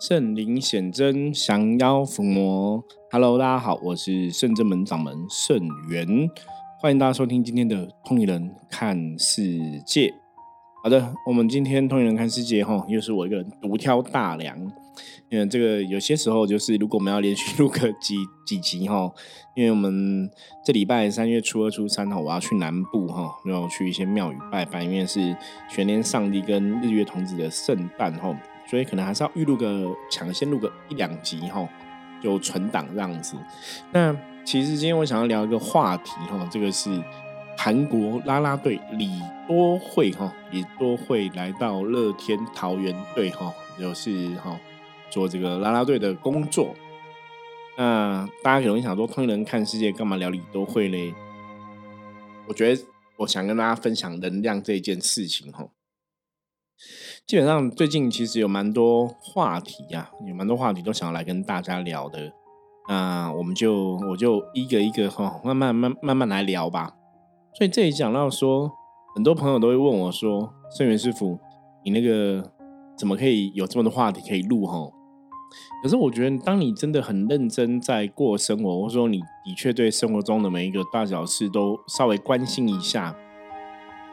圣灵显真，降妖伏魔。Hello，大家好，我是圣真门掌门圣元，欢迎大家收听今天的通灵人看世界。好的，我们今天通灵人看世界哈，又是我一个人独挑大梁。因为这个有些时候就是，如果我们要连续录个几几集哈，因为我们这礼拜三月初二、初三哈，我要去南部哈，要去一些庙宇拜拜，因为是全年上帝跟日月童子的圣诞哈，所以可能还是要预录个抢先录个一两集哈，就存档这样子。那其实今天我想要聊一个话题哈，这个是韩国啦啦队李多惠哈，李多惠来到乐天桃园队哈，就是哈。做这个啦啦队的工作，那大家可能想说，通人看世界干嘛聊李多惠嘞？我觉得我想跟大家分享能量这件事情哈。基本上最近其实有蛮多话题呀，有蛮多话题都想要来跟大家聊的。那我们就我就一个一个哈，慢慢慢慢慢来聊吧。所以这里讲到说，很多朋友都会问我说：“圣元师傅，你那个怎么可以有这么多话题可以录哈？”可是我觉得，当你真的很认真在过生活，或者说你的确对生活中的每一个大小事都稍微关心一下，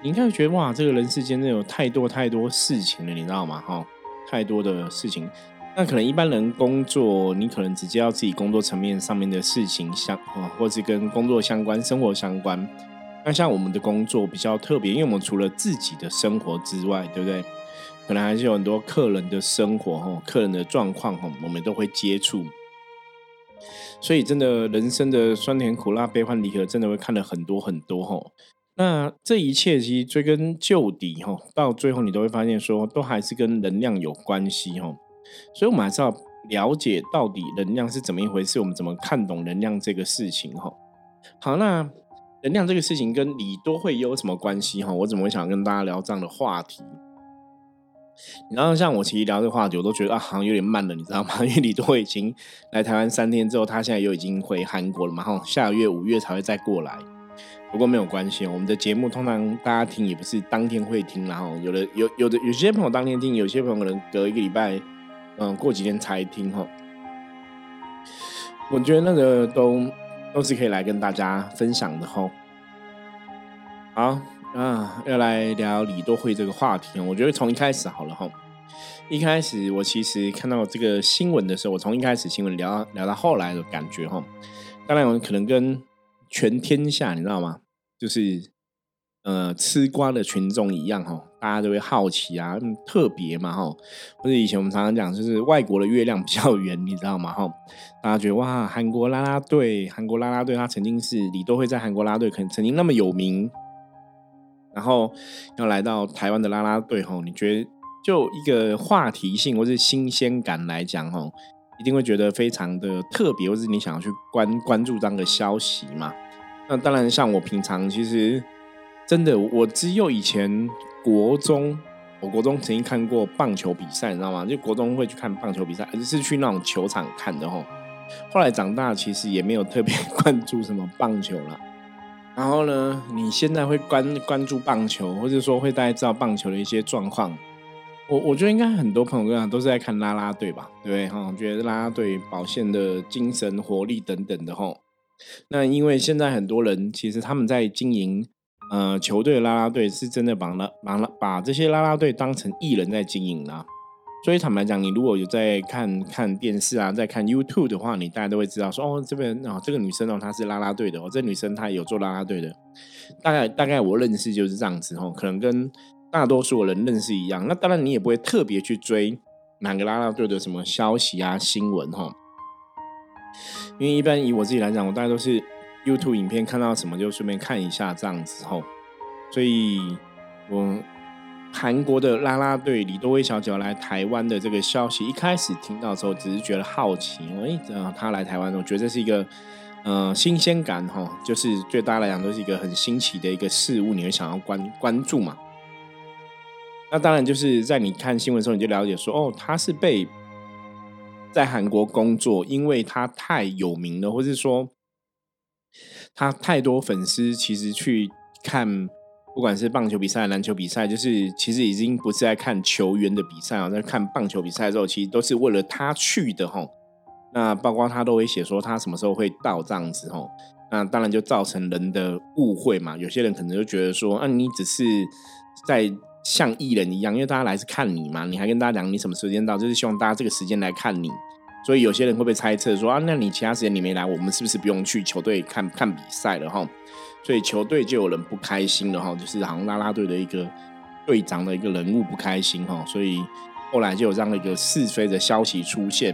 你应该会觉得哇，这个人世间真的有太多太多事情了，你知道吗？哈，太多的事情。那可能一般人工作，你可能只接到自己工作层面上面的事情相啊，或是跟工作相关、生活相关。那像我们的工作比较特别，因为我们除了自己的生活之外，对不对？可能还是有很多客人的生活哈，客人的状况哈，我们都会接触。所以，真的人生的酸甜苦辣、悲欢离合，真的会看了很多很多哈。那这一切其实追根究底哈，到最后你都会发现说，都还是跟能量有关系哈。所以，我们还是要了解到底能量是怎么一回事，我们怎么看懂能量这个事情哈。好，那能量这个事情跟李多会有什么关系哈？我怎么会想跟大家聊这样的话题？然后像我其实聊这个话题，我都觉得啊，好像有点慢了，你知道吗？因为李多已经来台湾三天之后，他现在又已经回韩国了嘛，哈，下个月五月才会再过来。不过没有关系，我们的节目通常大家听也不是当天会听，然后有的有有的有些朋友当天听，有些朋友可能隔一个礼拜，嗯，过几天才听哈。我觉得那个都都是可以来跟大家分享的哈。好。啊，要来聊李多惠这个话题我觉得从一开始好了哈。一开始我其实看到这个新闻的时候，我从一开始新闻聊聊到后来的感觉哈。当然，我可能跟全天下你知道吗？就是呃吃瓜的群众一样哈，大家都会好奇啊，特别嘛哈。或者以前我们常常讲，就是外国的月亮比较圆，你知道吗哈？大家觉得哇，韩国啦啦队，韩国啦啦队，他曾经是李多惠在韩国啦队，可能曾经那么有名。然后要来到台湾的啦啦队吼，你觉得就一个话题性或是新鲜感来讲吼，一定会觉得非常的特别，或是你想要去关关注这样的消息嘛？那当然，像我平常其实真的，我只有以前国中，我国中曾经看过棒球比赛，你知道吗？就国中会去看棒球比赛，而是去那种球场看的吼。后来长大，其实也没有特别关注什么棒球了。然后呢？你现在会关关注棒球，或者说会大概知道棒球的一些状况？我我觉得应该很多朋友讲都是在看拉拉队吧，对不对？哈，觉得拉拉队表现的精神活力等等的哈。那因为现在很多人其实他们在经营呃球队的啦啦队，是真的把啦把把这些拉拉队当成艺人在经营啦。所以坦白讲，你如果有在看看电视啊，在看 YouTube 的话，你大家都会知道说，哦，这边哦，这个女生哦，她是拉拉队的哦，这女生她有做拉拉队的，大概大概我认识就是这样子哦，可能跟大多数人认识一样。那当然你也不会特别去追哪个啦啦队的什么消息啊、新闻哈，因为一般以我自己来讲，我大概都是 YouTube 影片看到什么就顺便看一下这样子吼，所以我。韩国的啦啦队李多威小姐来台湾的这个消息，一开始听到的时候只是觉得好奇，哎，啊，她来台湾，我觉得这是一个呃新鲜感哈，就是对大家来讲都是一个很新奇的一个事物，你会想要关关注嘛？那当然就是在你看新闻的时候，你就了解说，哦，他是被在韩国工作，因为他太有名了，或是说他太多粉丝，其实去看。不管是棒球比赛、篮球比赛，就是其实已经不是在看球员的比赛啊，在看棒球比赛的时候，其实都是为了他去的哈。那包括他都会写说他什么时候会到这样子哈。那当然就造成人的误会嘛。有些人可能就觉得说，啊，你只是在像艺人一样，因为大家来是看你嘛，你还跟大家讲你什么时间到，就是希望大家这个时间来看你。所以有些人会被猜测说，啊，那你其他时间你没来，我们是不是不用去球队看看比赛了哈？所以球队就有人不开心了哈，就是好像拉拉队的一个队长的一个人物不开心哈，所以后来就有这样的一个是非的消息出现。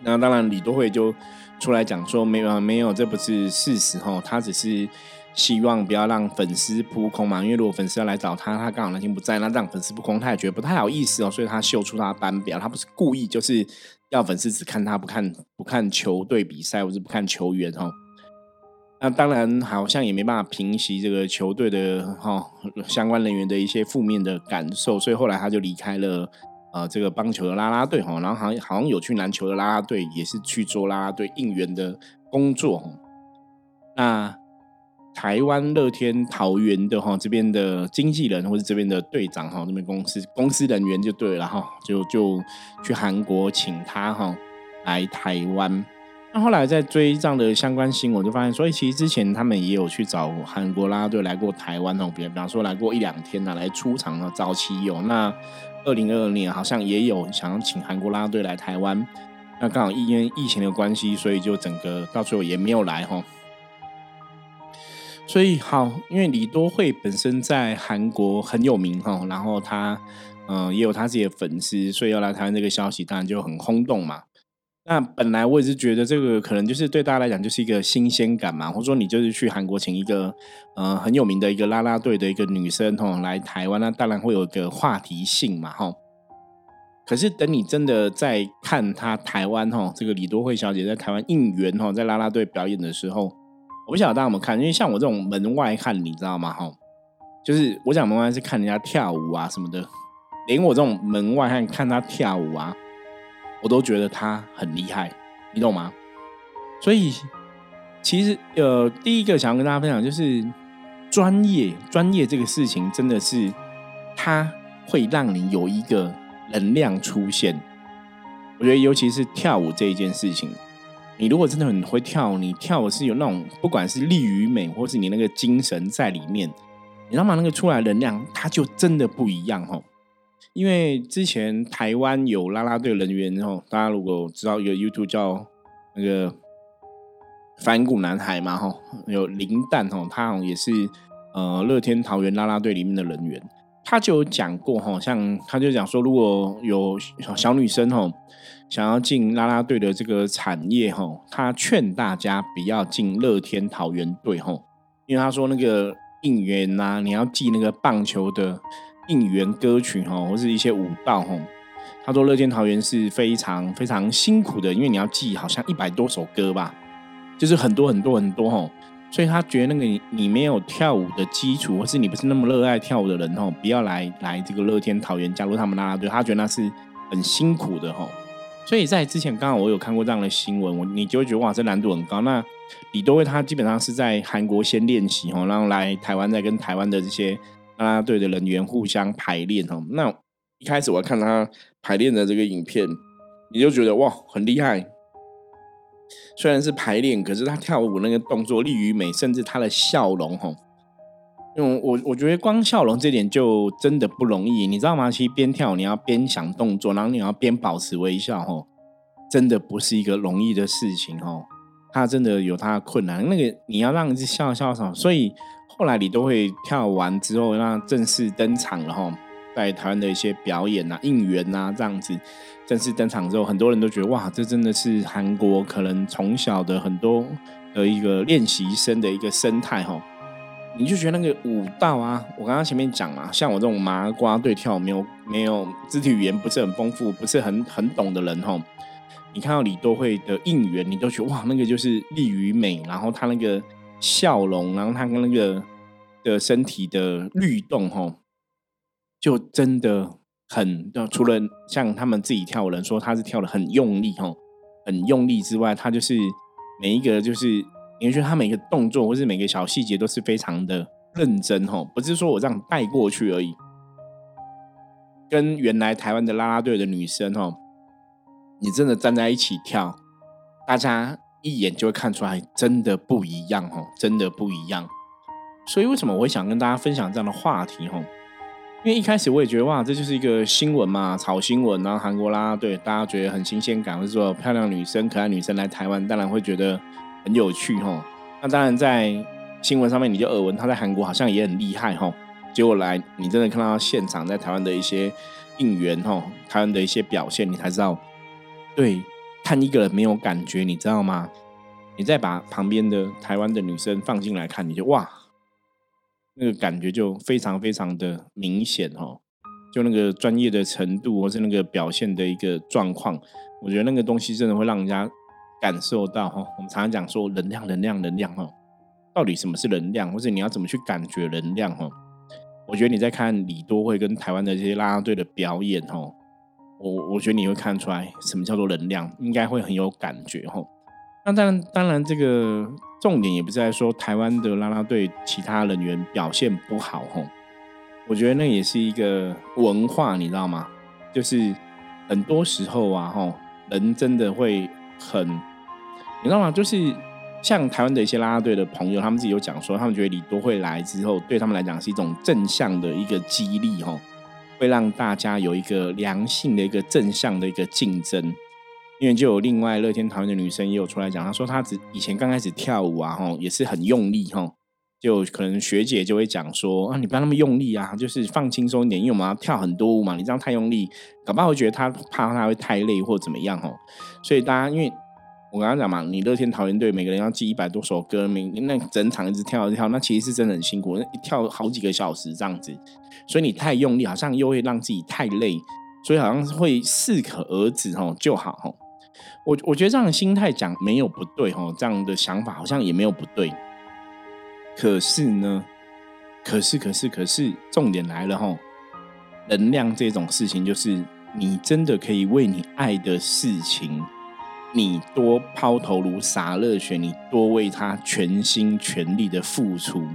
那当然李多惠就出来讲说没有没有，这不是事实哈，他只是希望不要让粉丝扑空嘛，因为如果粉丝要来找他，他刚好那天不在，那让粉丝扑空，他也觉得不太好意思哦，所以他秀出他班表，他不是故意，就是要粉丝只看他不看不看球队比赛或是不看球员哦。那当然，好像也没办法平息这个球队的哈相关人员的一些负面的感受，所以后来他就离开了呃这个棒球的啦啦队哈，然后好像好像有去篮球的啦啦队，也是去做啦啦队应援的工作。那台湾乐天桃园的哈这边的经纪人或者这边的队长哈，这边公司公司人员就对了哈，就就去韩国请他哈来台湾。那后来在追这样的相关新闻，就发现，所以其实之前他们也有去找韩国啦队来过台湾哦，比比方说来过一两天呐，来出场啊。早期有，那二零二二年好像也有想要请韩国啦队来台湾，那刚好因为疫情的关系，所以就整个到最后也没有来哈。所以好，因为李多惠本身在韩国很有名哈，然后他嗯也有他自己的粉丝，所以要来台湾这个消息当然就很轰动嘛。那本来我也是觉得这个可能就是对大家来讲就是一个新鲜感嘛，或者说你就是去韩国请一个呃很有名的一个啦啦队的一个女生吼来台湾，那当然会有一个话题性嘛吼。可是等你真的在看她台湾吼这个李多惠小姐在台湾应援吼在啦啦队表演的时候，我不晓得大家有没有看，因为像我这种门外汉你知道吗吼，就是我讲门外是看人家跳舞啊什么的，连我这种门外汉看他跳舞啊。我都觉得他很厉害，你懂吗？所以其实呃，第一个想要跟大家分享就是专业，专业这个事情真的是它会让你有一个能量出现。我觉得尤其是跳舞这一件事情，你如果真的很会跳，你跳是有那种不管是力与美，或是你那个精神在里面，你知道吗？那个出来能量，它就真的不一样哦。因为之前台湾有啦啦队人员哦，大家如果知道一个 YouTube 叫那个反骨男孩嘛哈，有林蛋哈，他好像也是呃乐天桃园啦啦队里面的人员，他就有讲过哈，像他就讲说，如果有小女生哈想要进啦啦队的这个产业哈，他劝大家不要进乐天桃园队哈，因为他说那个应援呐，你要记那个棒球的。应援歌曲哈，或是一些舞蹈哈，他说乐天桃园是非常非常辛苦的，因为你要记好像一百多首歌吧，就是很多很多很多哈，所以他觉得那个你你没有跳舞的基础，或是你不是那么热爱跳舞的人哦，不要来来这个乐天桃园加入他们啦啦队，他觉得那是很辛苦的哦。所以在之前刚好我有看过这样的新闻，我你就会觉得哇，这难度很高。那李多惠他基本上是在韩国先练习哦，然后来台湾再跟台湾的这些。啦啦队的人员互相排练哦。那一开始我看他排练的这个影片，你就觉得哇很厉害。虽然是排练，可是他跳舞那个动作力与美，甚至他的笑容哈，因为我我觉得光笑容这点就真的不容易，你知道吗？其实边跳你要边想动作，然后你要边保持微笑哈，真的不是一个容易的事情哈。他真的有他的困难，那个你要让人笑笑什么，所以。后来你都会跳完之后，让正式登场了哈，在台湾的一些表演啊、应援啊这样子，正式登场之后，很多人都觉得哇，这真的是韩国可能从小的很多的一个练习生的一个生态哈。你就觉得那个舞蹈啊，我刚刚前面讲嘛，像我这种麻瓜对跳没有没有肢体语言不是很丰富、不是很很懂的人吼，你看到李多慧的应援，你都觉得哇，那个就是力与美，然后他那个。笑容，然后他跟那个的身体的律动，哈，就真的很。除了像他们自己跳的人说他是跳的很用力，哈，很用力之外，他就是每一个就是，你会觉得他每个动作或是每个小细节都是非常的认真哦，不是说我这样带过去而已。跟原来台湾的啦啦队的女生哦，你真的站在一起跳，大家一眼就会看出来，真的不一样哦，真的不一样。所以为什么我会想跟大家分享这样的话题哦？因为一开始我也觉得哇，这就是一个新闻嘛，炒新闻，然后韩国啦对，大家觉得很新鲜感，或者说漂亮女生、可爱女生来台湾，当然会觉得很有趣哈。那当然在新闻上面你就耳闻，他在韩国好像也很厉害哈。结果来，你真的看到现场在台湾的一些应援哈，台湾的一些表现，你才知道，对，看一个人没有感觉，你知道吗？你再把旁边的台湾的女生放进来看，你就哇，那个感觉就非常非常的明显哈，就那个专业的程度或是那个表现的一个状况，我觉得那个东西真的会让人家感受到哈。我们常常讲说能量，能量，能量哈，到底什么是能量，或者你要怎么去感觉能量哈？我觉得你在看李多慧跟台湾的这些啦啦队的表演哦，我我觉得你会看出来什么叫做能量，应该会很有感觉哦。那当然，当然这个重点也不是在说台湾的啦啦队其他人员表现不好哦。我觉得那也是一个文化，你知道吗？就是很多时候啊，吼，人真的会很，你知道吗？就是。像台湾的一些啦啦队的朋友，他们自己有讲说，他们觉得李多惠来之后，对他们来讲是一种正向的一个激励，哈，会让大家有一个良性的一个正向的一个竞争。因为就有另外乐天桃园的女生也有出来讲，她说她只以前刚开始跳舞啊，吼，也是很用力，吼，就可能学姐就会讲说啊，你不要那么用力啊，就是放轻松一点，因为我们要跳很多舞嘛，你这样太用力，搞不好会觉得她怕她会太累或怎么样，哈，所以大家因为。我刚刚讲嘛，你乐天桃园队每个人要记一百多首歌，名，那整场一直跳一跳，那其实是真的很辛苦，一跳好几个小时这样子，所以你太用力，好像又会让自己太累，所以好像会适可而止吼就好吼。我我觉得这样的心态讲没有不对吼，这样的想法好像也没有不对。可是呢，可是可是可是重点来了吼，能量这种事情就是你真的可以为你爱的事情。你多抛头颅洒热血，你多为他全心全力的付出。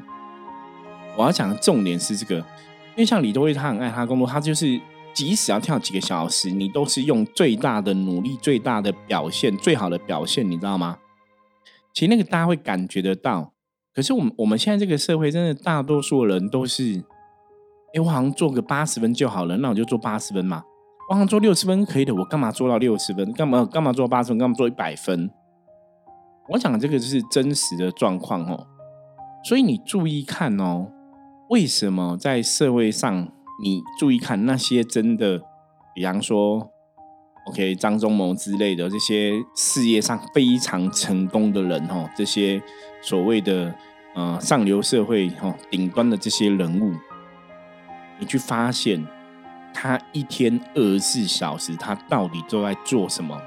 我要讲的重点是这个，因为像李多惠，他很爱他工作，他就是即使要跳几个小时，你都是用最大的努力、最大的表现、最好的表现，你知道吗？其实那个大家会感觉得到。可是我们我们现在这个社会，真的大多数人都是，哎，我好像做个八十分就好了，那我就做八十分嘛。我好像做六十分可以的，我干嘛做到六十分？干嘛干嘛做八十分？干嘛做一百分？我讲这个就是真实的状况哦。所以你注意看哦，为什么在社会上你注意看那些真的，比方说，OK 张忠谋之类的这些事业上非常成功的人哦，这些所谓的呃上流社会哈顶端的这些人物，你去发现。他一天二十四小时，他到底都在做什么？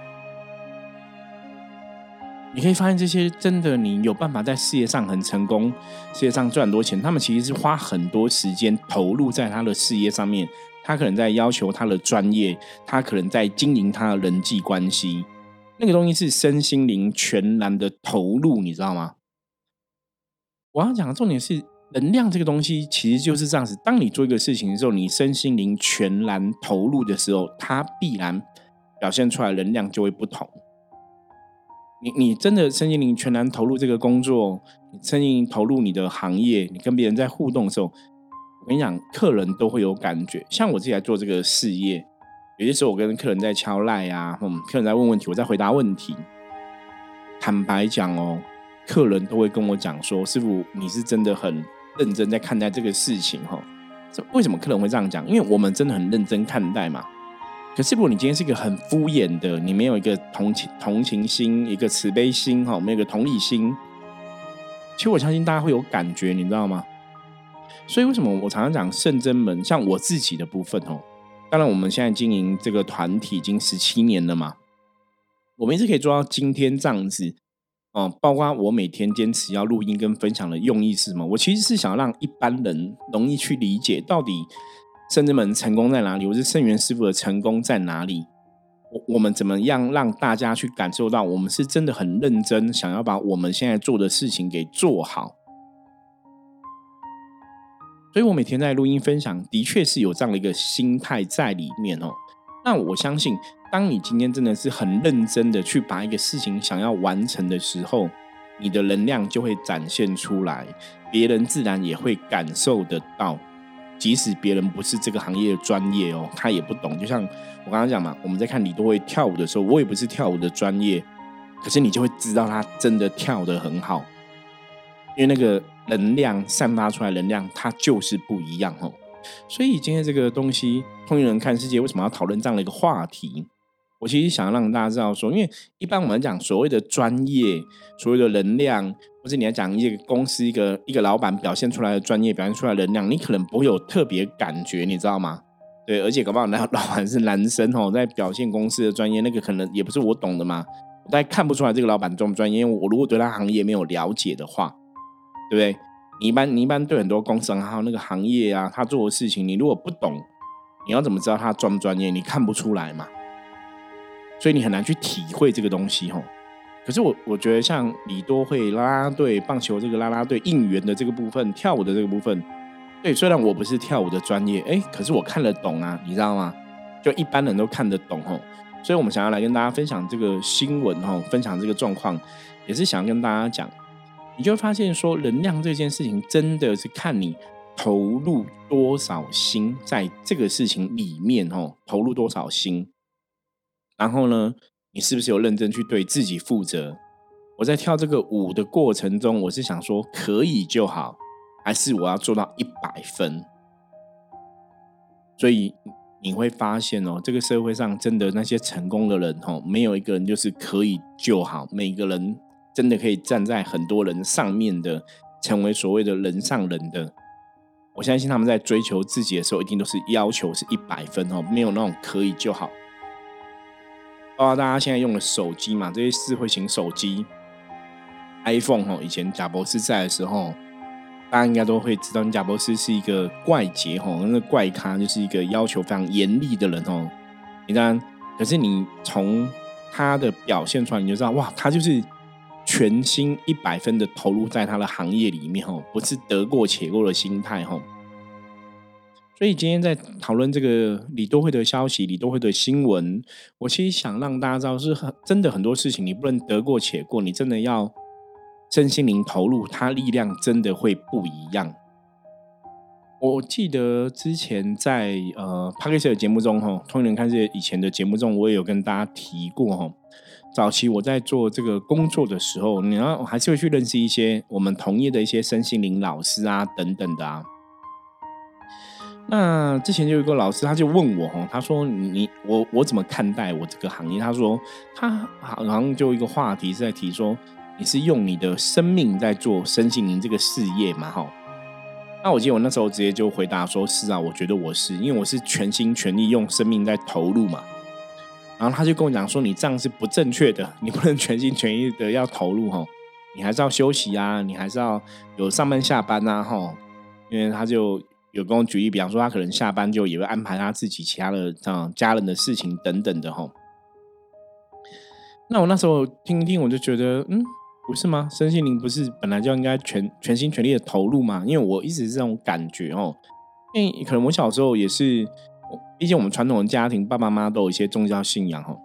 你可以发现，这些真的，你有办法在事业上很成功，事业上赚很多钱。他们其实是花很多时间投入在他的事业上面。他可能在要求他的专业，他可能在经营他的人际关系。那个东西是身心灵全然的投入，你知道吗？我要讲的重点是。能量这个东西其实就是这样子。当你做一个事情的时候，你身心灵全然投入的时候，它必然表现出来能量就会不同。你你真的身心灵全然投入这个工作，身心灵投入你的行业，你跟别人在互动的时候，我跟你讲，客人都会有感觉。像我自己来做这个事业，有些时候我跟客人在敲赖啊，嗯，客人在问问题，我在回答问题。坦白讲哦，客人都会跟我讲说：“师傅，你是真的很。”认真在看待这个事情哈，为什么客人会这样讲？因为我们真的很认真看待嘛。可是如果你今天是一个很敷衍的，你没有一个同情同情心、一个慈悲心哈，没有一个同理心，其实我相信大家会有感觉，你知道吗？所以为什么我常常讲圣真门，像我自己的部分哦，当然我们现在经营这个团体已经十七年了嘛，我们一直可以做到今天这样子。哦，包括我每天坚持要录音跟分享的用意是什么？我其实是想让一般人容易去理解，到底圣至门成功在哪里，或是圣元师傅的成功在哪里？我我们怎么样让大家去感受到，我们是真的很认真，想要把我们现在做的事情给做好。所以我每天在录音分享，的确是有这样的一个心态在里面哦。那我相信，当你今天真的是很认真的去把一个事情想要完成的时候，你的能量就会展现出来，别人自然也会感受得到。即使别人不是这个行业的专业哦，他也不懂。就像我刚刚讲嘛，我们在看李多惠跳舞的时候，我也不是跳舞的专业，可是你就会知道他真的跳得很好，因为那个。能量散发出来，能量它就是不一样哦。所以今天这个东西，通灵人看世界为什么要讨论这样的一个话题？我其实想让大家知道说，因为一般我们讲所谓的专业，所谓的能量，或者你要讲一个公司一个一个老板表现出来的专业，表现出来的能量，你可能不会有特别感觉，你知道吗？对，而且搞不好那 老板是男生哦，在表现公司的专业，那个可能也不是我懂的嘛，我大概看不出来这个老板专不专业。因为我如果对他行业没有了解的话。对不对？你一般你一般对很多公司还有那个行业啊，他做的事情，你如果不懂，你要怎么知道他专不专业？你看不出来嘛，所以你很难去体会这个东西哈。可是我我觉得像李多会啦啦队、棒球这个啦啦队应援的这个部分、跳舞的这个部分，对，虽然我不是跳舞的专业，哎，可是我看得懂啊，你知道吗？就一般人都看得懂吼。所以我们想要来跟大家分享这个新闻吼，分享这个状况，也是想跟大家讲。你就会发现，说能量这件事情真的是看你投入多少心在这个事情里面哦，投入多少心，然后呢，你是不是有认真去对自己负责？我在跳这个舞的过程中，我是想说可以就好，还是我要做到一百分？所以你会发现哦，这个社会上真的那些成功的人哦，没有一个人就是可以就好，每个人。真的可以站在很多人上面的，成为所谓的人上人的，我相信他们在追求自己的时候，一定都是要求是一百分哦，没有那种可以就好。包括大家现在用的手机嘛，这些智慧型手机，iPhone 哦，以前贾博士在的时候，大家应该都会知道，你贾博士是一个怪杰哦，那个怪咖就是一个要求非常严厉的人哦。你当然，可是你从他的表现出来，你就知道，哇，他就是。全心一百分的投入在他的行业里面，哦，不是得过且过的心态，哦。所以今天在讨论这个李多惠的消息，李多惠的新闻，我其实想让大家知道，是很真的很多事情，你不能得过且过，你真的要身心灵投入，它力量真的会不一样。我记得之前在呃 p a r k e 的节目中，哈，通人看这些以前的节目中，我也有跟大家提过，哈。早期我在做这个工作的时候，你要还是会去认识一些我们同业的一些身心灵老师啊，等等的啊。那之前就有一个老师，他就问我哈，他说：“你我我怎么看待我这个行业？”他说：“他好像就一个话题是在提说，你是用你的生命在做身心灵这个事业嘛？”哈。那我记得我那时候直接就回答说：“是啊，我觉得我是，因为我是全心全力用生命在投入嘛。”然后他就跟我讲说：“你这样是不正确的，你不能全心全意的要投入哈，你还是要休息啊，你还是要有上班下班呐哈。”因为他就有跟我举例，比方说他可能下班就也会安排他自己其他的这样家人的事情等等的哈。那我那时候听一听，我就觉得，嗯，不是吗？身心灵不是本来就应该全全心全力的投入吗？因为我一直是这种感觉哦，因为可能我小时候也是。毕竟我们传统的家庭，爸爸妈妈都有一些宗教信仰哈。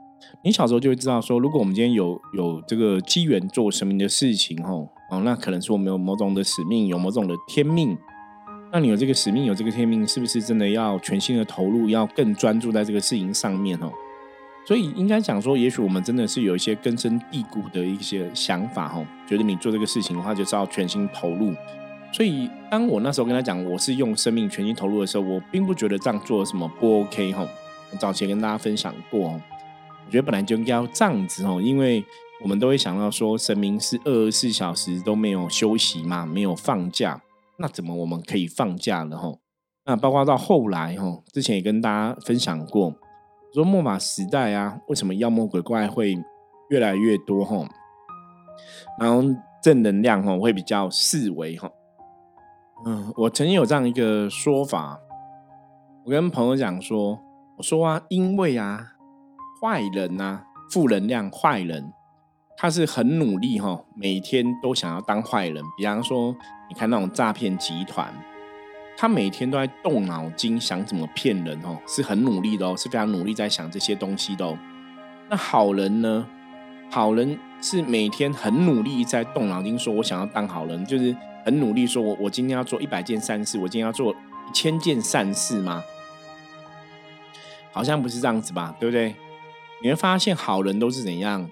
你小时候就会知道说，如果我们今天有有这个机缘做神明的事情哈，哦，那可能是我们有某种的使命，有某种的天命。那你有这个使命，有这个天命，是不是真的要全心的投入，要更专注在这个事情上面哦？所以应该讲说，也许我们真的是有一些根深蒂固的一些想法哦，觉得你做这个事情的话，就是要全心投入。所以，当我那时候跟他讲我是用生命全心投入的时候，我并不觉得这样做什么不 OK 哈。早前跟大家分享过，我觉得本来就应该要这样子哦，因为我们都会想到说，神明是二十四小时都没有休息嘛，没有放假，那怎么我们可以放假了哈？那包括到后来哈，之前也跟大家分享过，说末法时代啊，为什么妖魔鬼怪会越来越多哈？然后正能量哈会比较四维哈。嗯，我曾经有这样一个说法，我跟朋友讲说，我说啊，因为啊，坏人啊，负能量坏人，他是很努力哈，每天都想要当坏人。比方说，你看那种诈骗集团，他每天都在动脑筋想怎么骗人哦，是很努力的哦，是非常努力在想这些东西的哦。那好人呢？好人是每天很努力在动脑筋，说我想要当好人，就是很努力说，我我今天要做一百件善事，我今天要做一千件善事吗？好像不是这样子吧，对不对？你会发现好人都是怎样？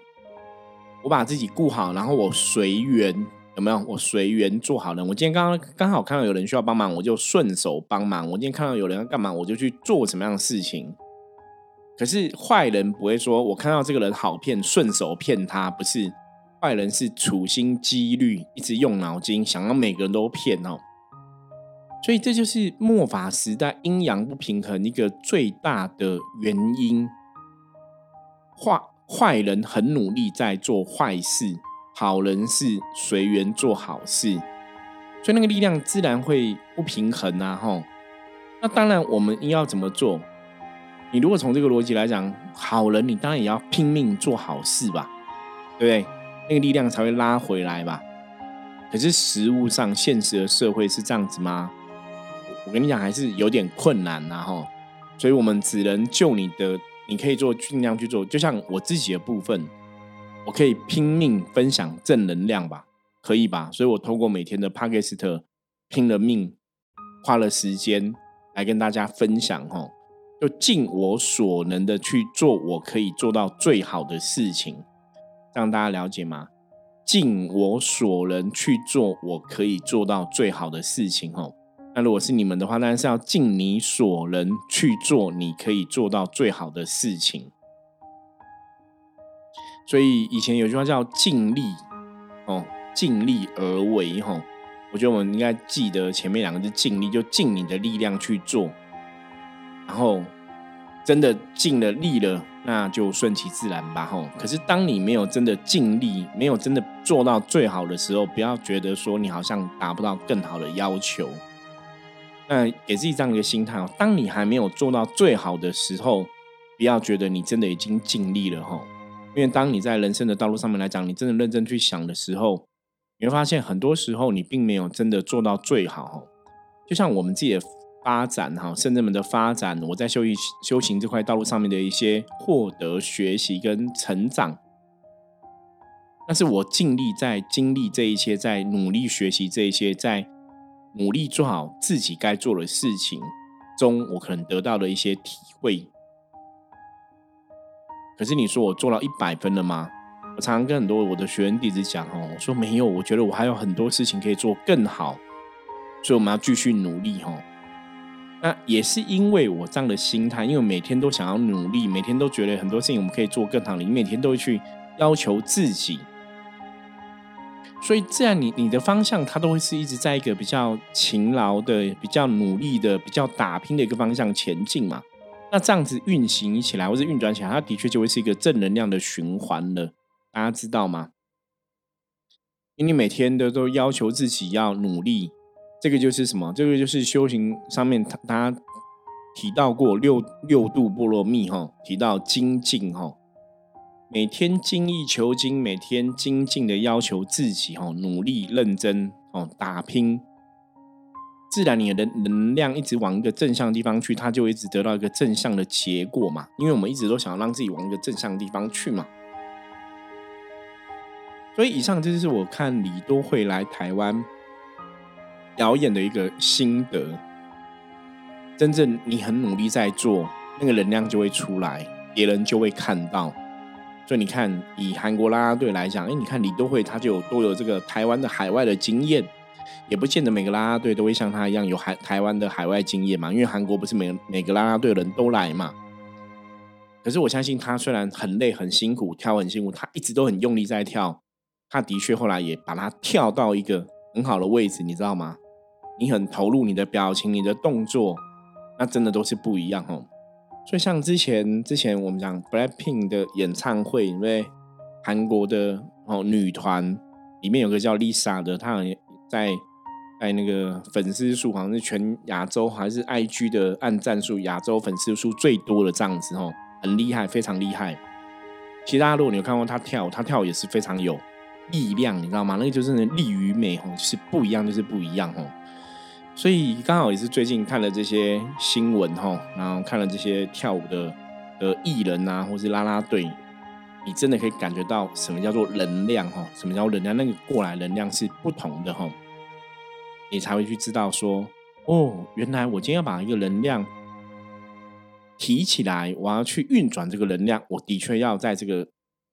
我把自己顾好，然后我随缘。有没有我随缘做好人？我今天刚刚刚好看到有人需要帮忙，我就顺手帮忙。我今天看到有人要干嘛，我就去做什么样的事情。可是坏人不会说，我看到这个人好骗，顺手骗他。不是，坏人是处心积虑，一直用脑筋，想要每个人都骗哦。所以这就是末法时代阴阳不平衡一个最大的原因。坏坏人很努力在做坏事。好人是随缘做好事，所以那个力量自然会不平衡啊！吼，那当然我们应要怎么做？你如果从这个逻辑来讲，好人你当然也要拼命做好事吧，对不对？那个力量才会拉回来吧。可是实物上，现实的社会是这样子吗？我跟你讲，还是有点困难呐！吼，所以我们只能就你的，你可以做，尽量去做。就像我自己的部分。我可以拼命分享正能量吧，可以吧？所以我透过每天的 p 克斯特拼了命，花了时间来跟大家分享，吼，就尽我所能的去做我可以做到最好的事情，让大家了解吗？尽我所能去做我可以做到最好的事情，吼。那如果是你们的话，当然是要尽你所能去做你可以做到最好的事情。所以以前有句话叫“尽力”，哦，尽力而为，哈，我觉得我们应该记得前面两个字“尽力”，就尽你的力量去做，然后真的尽了力了，那就顺其自然吧，哈。可是当你没有真的尽力，没有真的做到最好的时候，不要觉得说你好像达不到更好的要求，那给自己这样一个心态哦。当你还没有做到最好的时候，不要觉得你真的已经尽力了，哈。因为当你在人生的道路上面来讲，你真的认真去想的时候，你会发现很多时候你并没有真的做到最好。就像我们自己的发展哈，圣人们的发展，我在修行修行这块道路上面的一些获得、学习跟成长，但是我尽力在经历这一些，在努力学习这一些，在努力做好自己该做的事情中，我可能得到的一些体会。可是你说我做到一百分了吗？我常常跟很多我的学员弟子讲哦，我说没有，我觉得我还有很多事情可以做更好，所以我们要继续努力哈。那也是因为我这样的心态，因为每天都想要努力，每天都觉得很多事情我们可以做更好，你每天都会去要求自己，所以这样你你的方向它都会是一直在一个比较勤劳的、比较努力的、比较打拼的一个方向前进嘛。那这样子运行起来，或者运转起来，它的确就会是一个正能量的循环了。大家知道吗？因为你每天的都要求自己要努力，这个就是什么？这个就是修行上面他他提到过六六度波罗蜜哈，提到精进哈，每天精益求精，每天精进的要求自己哈，努力认真哦，打拼。自然，你的能量一直往一个正向的地方去，它就一直得到一个正向的结果嘛。因为我们一直都想要让自己往一个正向的地方去嘛。所以，以上这就是我看李多惠来台湾表演的一个心得。真正你很努力在做，那个能量就会出来，别人就会看到。所以你看，以韩国啦啦队来讲，哎，你看李多惠他就有多有这个台湾的海外的经验。也不见得每个啦啦队都会像他一样有海台湾的海外经验嘛，因为韩国不是每每个啦啦队人都来嘛。可是我相信他虽然很累很辛苦跳很辛苦，他一直都很用力在跳。他的确后来也把他跳到一个很好的位置，你知道吗？你很投入你的表情、你的动作，那真的都是不一样哦。所以像之前之前我们讲 Blackpink 的演唱会，因为韩国的哦女团里面有个叫 Lisa 的，她很在。在那个粉丝数好像是全亚洲还是 IG 的按赞数，亚洲粉丝数最多的这样子哦，很厉害，非常厉害。其他如果你有看过他跳，他跳也是非常有力量，你知道吗？那个就是力与美哦，是不一样，就是不一样哦。所以刚好也是最近看了这些新闻哈，然后看了这些跳舞的的艺人啊，或是啦啦队，你真的可以感觉到什么叫做能量哈？什么叫能量？那个过来能量是不同的哈，你才会去知道说，哦，原来我今天要把一个能量提起来，我要去运转这个能量，我的确要在这个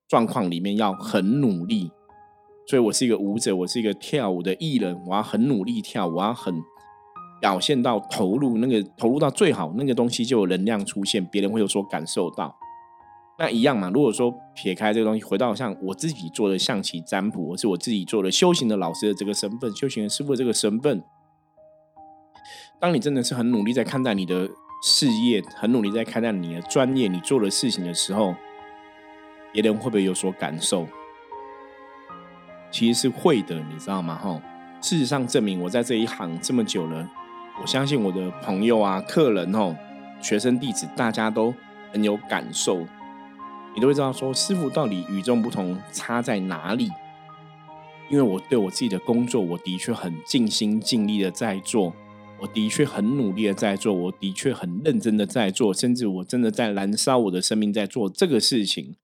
状况里面要很努力。所以我是一个舞者，我是一个跳舞的艺人，我要很努力跳，我要很。表现到投入那个投入到最好，那个东西就有能量出现，别人会有所感受到。那一样嘛。如果说撇开这个东西，回到像我自己做的象棋占卜，或是我自己做的修行的老师的这个身份，修行的师傅的这个身份，当你真的是很努力在看待你的事业，很努力在看待你的专业，你做的事情的时候，别人会不会有所感受？其实是会的，你知道吗？哈，事实上证明我在这一行这么久了。我相信我的朋友啊、客人哦、学生弟子，大家都很有感受。你都会知道说，师傅到底与众不同差在哪里？因为我对我自己的工作，我的确很尽心尽力的在做，我的确很努力的在做，我的确很认真的在做，甚至我真的在燃烧我的生命在做这个事情。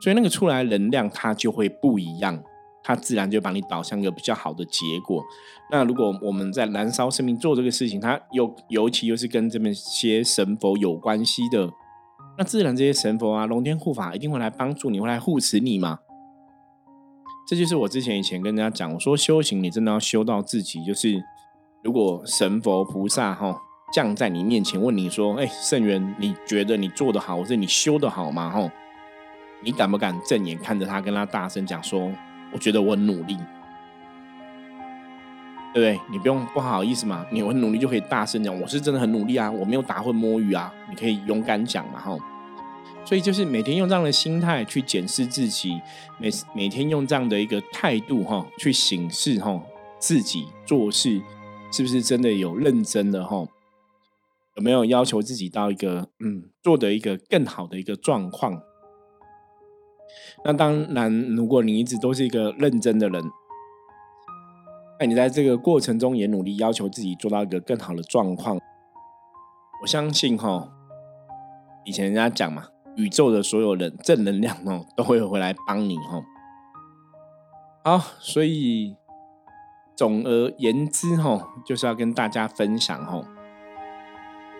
所以那个出来能量，它就会不一样。它自然就把你导向一个比较好的结果。那如果我们在燃烧生命做这个事情，它又尤其又是跟这么些神佛有关系的，那自然这些神佛啊、龙天护法一定会来帮助你，会来护持你嘛。这就是我之前以前跟人家讲，我说修行你真的要修到自己，就是如果神佛菩萨哈降在你面前问你说：“哎，圣元，你觉得你做的好，或是你修的好吗？”哈，你敢不敢正眼看着他，跟他大声讲说？我觉得我努力，对不对？你不用不好意思嘛，你很努力就可以大声讲，我是真的很努力啊，我没有打混摸鱼啊，你可以勇敢讲嘛，哈。所以就是每天用这样的心态去检视自己，每每天用这样的一个态度哈，去审视哈自己做事是不是真的有认真的哈，有没有要求自己到一个嗯做的一个更好的一个状况。那当然，如果你一直都是一个认真的人，那你在这个过程中也努力要求自己做到一个更好的状况。我相信哈，以前人家讲嘛，宇宙的所有人正能量哦，都会回来帮你哈。好，所以总而言之哈，就是要跟大家分享哈。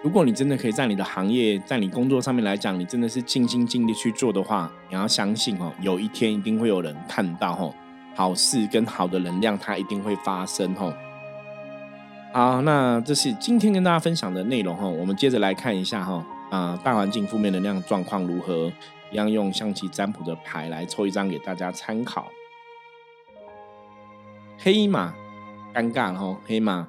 如果你真的可以在你的行业，在你工作上面来讲，你真的是尽心尽力去做的话，你要相信哦，有一天一定会有人看到哦，好事跟好的能量它一定会发生哦。好，那这是今天跟大家分享的内容哈，我们接着来看一下哈，啊，大环境负面能量状况如何？一样用象棋占卜的牌来抽一张给大家参考。黑马，尴尬了哈，黑马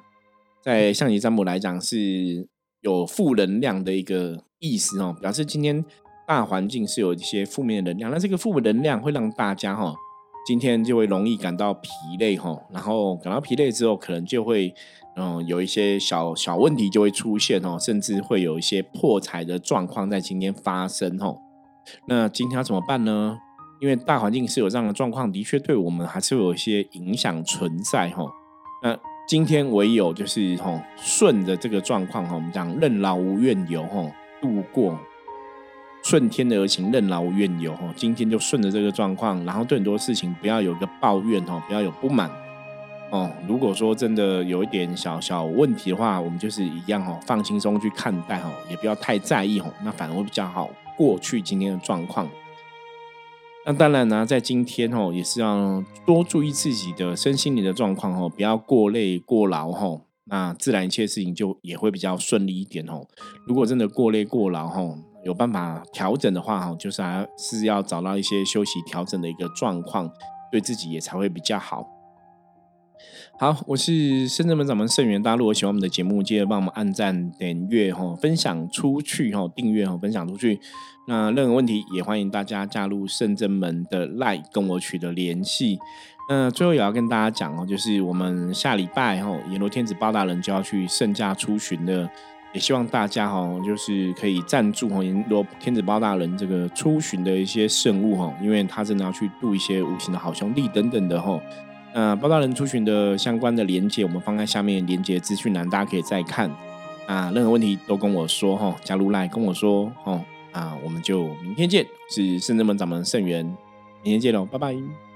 在象棋占卜来讲是。有负能量的一个意思哦，表示今天大环境是有一些负面能量，那这个负能量会让大家哈，今天就会容易感到疲累哈，然后感到疲累之后，可能就会嗯有一些小小问题就会出现哦，甚至会有一些破财的状况在今天发生哦。那今天要怎么办呢？因为大环境是有这样的状况，的确对我们还是有一些影响存在哈。那今天唯有就是吼顺着这个状况哈，我们讲任劳无怨尤吼度过顺天而行，任劳怨尤吼。今天就顺着这个状况，然后对很多事情不要有一个抱怨哦，不要有不满哦。如果说真的有一点小小问题的话，我们就是一样哦，放轻松去看待哦，也不要太在意哦，那反而会比较好过去今天的状况。那当然呢，在今天哦，也是要多注意自己的身心灵的状况哦，不要过累过劳哈。那自然一切事情就也会比较顺利一点哦。如果真的过累过劳哈，有办法调整的话哈，就是还是要找到一些休息调整的一个状况，对自己也才会比较好。好，我是深圳门掌门盛元，大家如果喜欢我们的节目，记得帮我们按赞、点阅、哈分享出去、哈订阅、哈分享出去。那任何问题也欢迎大家加入圣真门的 Line 跟我取得联系。那最后也要跟大家讲哦，就是我们下礼拜哈阎罗天子包大人就要去圣驾出巡了，也希望大家哈就是可以赞助哈阎罗天子包大人这个出巡的一些圣物哈，因为他真的要去度一些无形的好兄弟等等的哈。那包大人出巡的相关的连接，我们放在下面连接资讯栏，大家可以再看。啊，任何问题都跟我说哈，加入来跟我说哦。啊，我们就明天见，是圣正门掌门圣元，明天见喽，拜拜。